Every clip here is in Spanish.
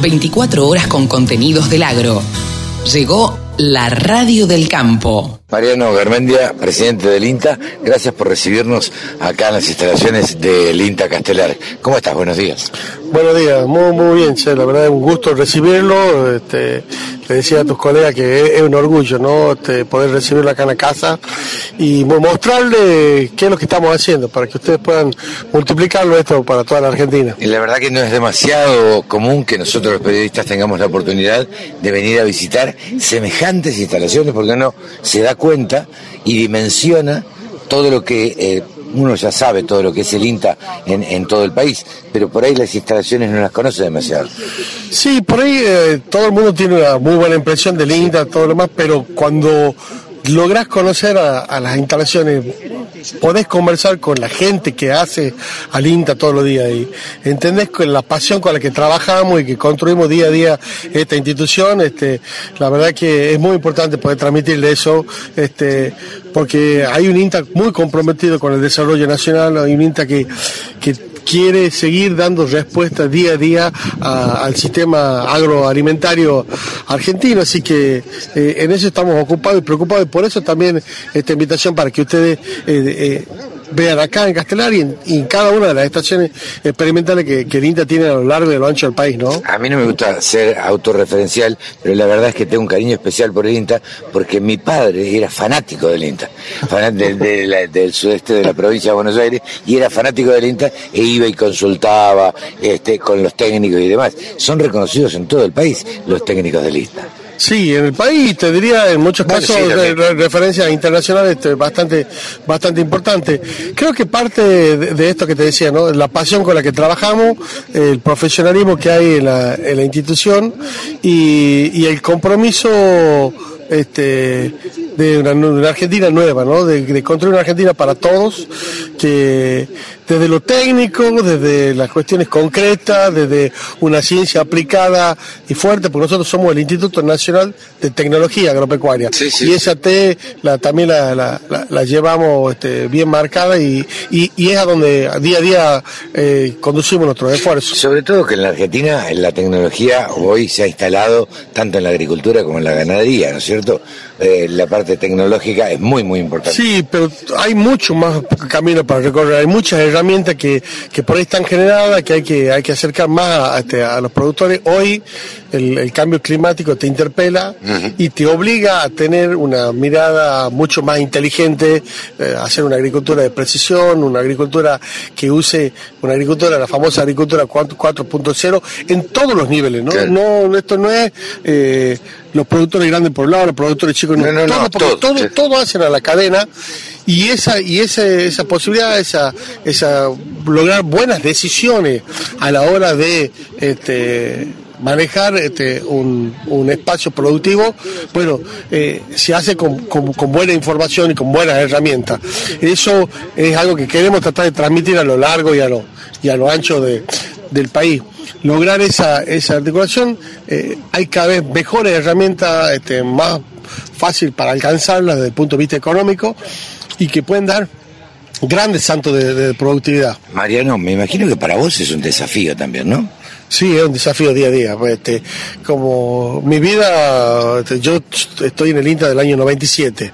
24 horas con contenidos del agro. Llegó la radio del campo. Mariano Garmendia, presidente del INTA, gracias por recibirnos acá en las instalaciones del INTA Castelar. ¿Cómo estás? Buenos días. Buenos días, muy, muy bien, che. la verdad es un gusto recibirlo. Este, le decía a tus colegas que es, un orgullo ¿no? Este, poder recibirlo acá en la casa y mostrarle qué es lo que estamos haciendo para que ustedes puedan multiplicarlo esto para toda la Argentina. Y la verdad que no es demasiado común que nosotros los periodistas tengamos la oportunidad de venir a visitar semejantes instalaciones porque uno se da cuenta y dimensiona todo lo que eh, uno ya sabe todo lo que es el INTA en, todo el país, pero por ahí las instalaciones no las conoce demasiado. Sí, por ahí eh, todo el mundo tiene una muy buena impresión del INTA, todo lo demás, pero cuando logras conocer a, las instalaciones, podés conversar con la gente que hace al INTA todos los días y entendés con la pasión con la que trabajamos y que construimos día a día esta institución, este, la verdad que es muy importante poder transmitirle eso, este, porque hay un INTA muy comprometido con el desarrollo nacional, hay un INTA que, que quiere seguir dando respuesta día a día al sistema agroalimentario argentino, así que eh, en eso estamos ocupados y preocupados. Y por eso también esta invitación para que ustedes eh, eh, vean acá en Castelar y en, cada una de las estaciones experimentales que, que el INTA tiene a lo largo y a lo ancho del país, ¿no? A mí no me gusta ser autorreferencial, pero la verdad es que tengo un cariño especial por el INTA porque mi padre era fanático del INTA, del sudeste de la provincia de Buenos Aires, y era fanático del INTA e iba y consultaba este, con los técnicos y demás. Son reconocidos en todo el país los técnicos del INTA. Sí, en el país te diría en muchos casos de, referencias internacionales este, bastante bastante importante. Creo que parte de, esto que te decía, ¿no? La pasión con la que trabajamos, el profesionalismo que hay en la, en la institución y, y el compromiso este, de una, Argentina nueva, ¿no? De, construir una Argentina para todos, que desde lo técnico, desde las cuestiones concretas, desde una ciencia aplicada y fuerte, porque nosotros somos el Instituto Nacional de Tecnología Agropecuaria. Y esa T la, también la, la, llevamos este, bien marcada y, y, es a donde día a día eh, conducimos nuestros esfuerzos. Sobre todo que en la Argentina la tecnología hoy se ha instalado tanto en la agricultura como en la ganadería, ¿no es cierto? Eh, la parte tecnológica es muy, muy importante. Sí, pero hay mucho más camino para recorrer, hay muchas herramientas que, que por ahí están generadas, que hay que, hay que acercar más a, este, a los productores. Hoy el, cambio climático te interpela y te obliga a tener una mirada mucho más inteligente, eh, hacer una agricultura de precisión, una agricultura que use, una agricultura, la famosa agricultura 4.0 en todos los niveles, ¿no? no esto no es eh, los productores grandes por un lado, los productores chicos no, no, no todo, todo, hacen a la cadena y esa y esa, esa posibilidad, esa, esa lograr buenas decisiones a la hora de este manejar este, un, un, espacio productivo, bueno, eh, se hace con, con, buena información y con buenas herramientas. Eso es algo que queremos tratar de transmitir a lo largo y a lo, y a lo ancho de, del país. Lograr esa, esa articulación, eh, hay cada vez mejores herramientas, este, más fácil para alcanzarlas desde el punto de vista económico y que pueden dar grandes santos de, de productividad. Mariano, me imagino que para vos es un desafío también, ¿no? Sí, es un desafío día a día. Pues, este, como mi vida, este, yo estoy en el INTA del año 97.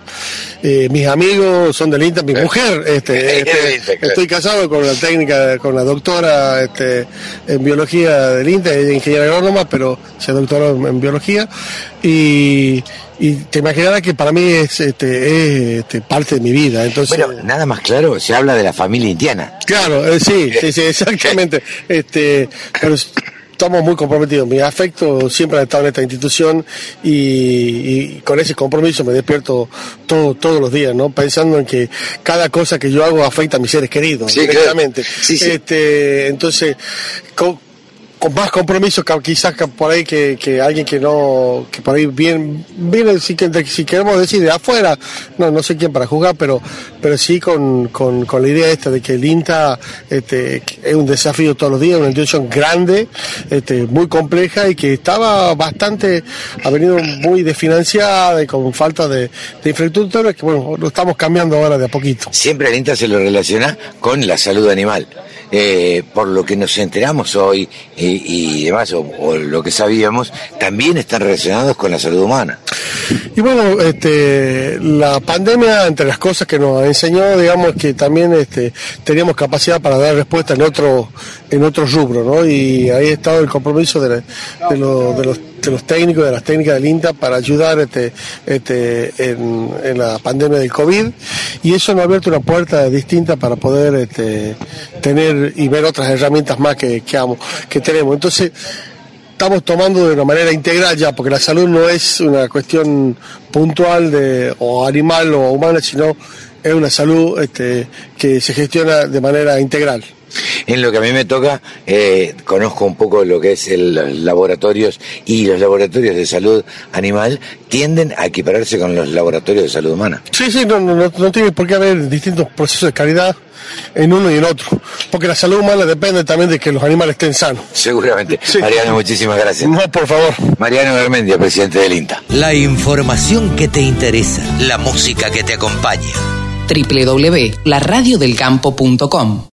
Eh, mis amigos son del INTA, mi mujer, este, este estoy casado con la técnica, con la doctora este, en biología del INTA, ella es ingeniera agrónoma, pero se doctoró en, biología. Y, te imaginarás que para mí es, este, es este, parte de mi vida. Entonces, bueno, nada más claro, se habla de la familia indiana. Claro, eh, sí, sí, sí, exactamente. este, pero estamos muy comprometidos. Mi afecto siempre ha estado en esta institución y, con ese compromiso me despierto todo, todos los días, ¿no? Pensando en que cada cosa que yo hago afecta a mis seres queridos, directamente. Este, entonces, con más compromiso quizás por ahí que, que, alguien que no, que por ahí viene, viene si, si, queremos decir de afuera, no, no sé quién para juzgar, pero, pero sí con, con, con la idea esta de que el INTA este, es un desafío todos los días, una institución grande, este, muy compleja y que estaba bastante, ha venido muy desfinanciada y con falta de, de infraestructura, que bueno, lo estamos cambiando ahora de a poquito. Siempre el INTA se lo relaciona con la salud animal. Eh, por lo que nos enteramos hoy, eh, y, demás, o, lo que sabíamos, también están relacionados con la salud humana. Y bueno, este, la pandemia, entre las cosas que nos enseñó, digamos que también este, teníamos capacidad para dar respuesta en otro, en otro rubro, ¿no? Y ahí ha estado el compromiso de, de, los, de los técnicos, de las técnicas del INTA para ayudar este, este, en, la pandemia del COVID y eso nos ha abierto una puerta distinta para poder este, tener y ver otras herramientas más que, que, que tenemos. Entonces, estamos tomando de una manera integral ya, porque la salud no es una cuestión puntual de o animal o humana, sino es una salud este, que se gestiona de manera integral. En lo que a mí me toca, eh, conozco un poco lo que es el, los laboratorios y los laboratorios de salud animal tienden a equipararse con los laboratorios de salud humana. Sí, sí, no, no, no tiene por qué haber distintos procesos de calidad en uno y en otro, porque la salud humana depende también de que los animales estén sanos. Seguramente. Mariano, muchísimas gracias. No, por favor. Mariano Garmendia, presidente del INTA. La información que te interesa, la música que te acompaña. www.laradiodelcampo.com